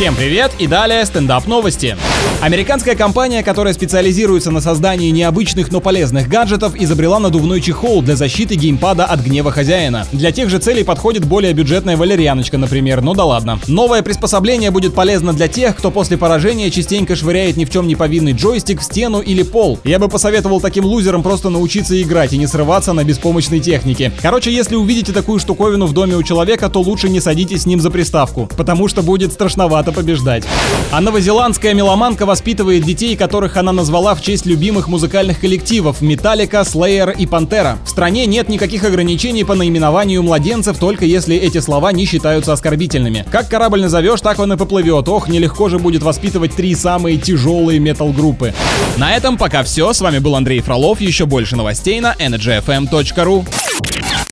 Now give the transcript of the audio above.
Всем привет и далее стендап новости. Американская компания, которая специализируется на создании необычных, но полезных гаджетов, изобрела надувной чехол для защиты геймпада от гнева хозяина. Для тех же целей подходит более бюджетная валерьяночка, например, ну да ладно. Новое приспособление будет полезно для тех, кто после поражения частенько швыряет ни в чем не повинный джойстик в стену или пол. Я бы посоветовал таким лузерам просто научиться играть и не срываться на беспомощной технике. Короче, если увидите такую штуковину в доме у человека, то лучше не садитесь с ним за приставку, потому что будет страшновато побеждать. А новозеландская меломанка воспитывает детей, которых она назвала в честь любимых музыкальных коллективов Металлика, Slayer и Пантера. В стране нет никаких ограничений по наименованию младенцев, только если эти слова не считаются оскорбительными. Как корабль назовешь, так он и поплывет. Ох, нелегко же будет воспитывать три самые тяжелые метал-группы. На этом пока все. С вами был Андрей Фролов. Еще больше новостей на energyfm.ru.